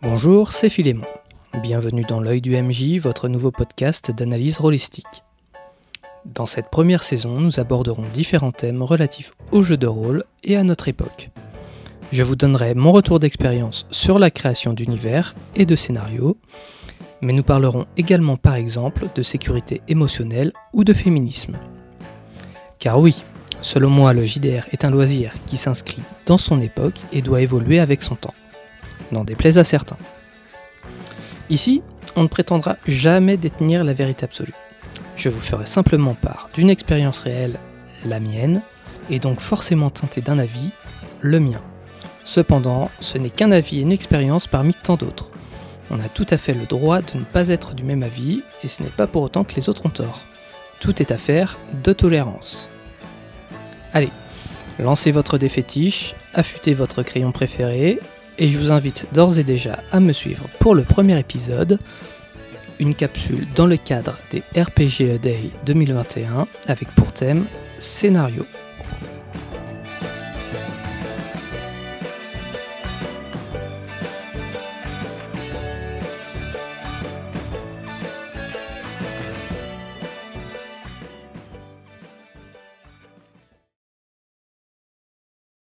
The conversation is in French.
Bonjour, c'est Philémon. Bienvenue dans l'œil du MJ, votre nouveau podcast d'analyse rôlistique. Dans cette première saison, nous aborderons différents thèmes relatifs au jeu de rôle et à notre époque. Je vous donnerai mon retour d'expérience sur la création d'univers et de scénarios, mais nous parlerons également par exemple de sécurité émotionnelle ou de féminisme. Car oui, selon moi, le JDR est un loisir qui s'inscrit dans son époque et doit évoluer avec son temps. N'en déplaise à certains. Ici, on ne prétendra jamais détenir la vérité absolue. Je vous ferai simplement part d'une expérience réelle, la mienne, et donc forcément teintée d'un avis, le mien. Cependant, ce n'est qu'un avis et une expérience parmi tant d'autres. On a tout à fait le droit de ne pas être du même avis, et ce n'est pas pour autant que les autres ont tort. Tout est affaire de tolérance. Allez, lancez votre défétiche, affûtez votre crayon préféré, et je vous invite d'ores et déjà à me suivre pour le premier épisode, une capsule dans le cadre des RPG Day 2021 avec pour thème scénario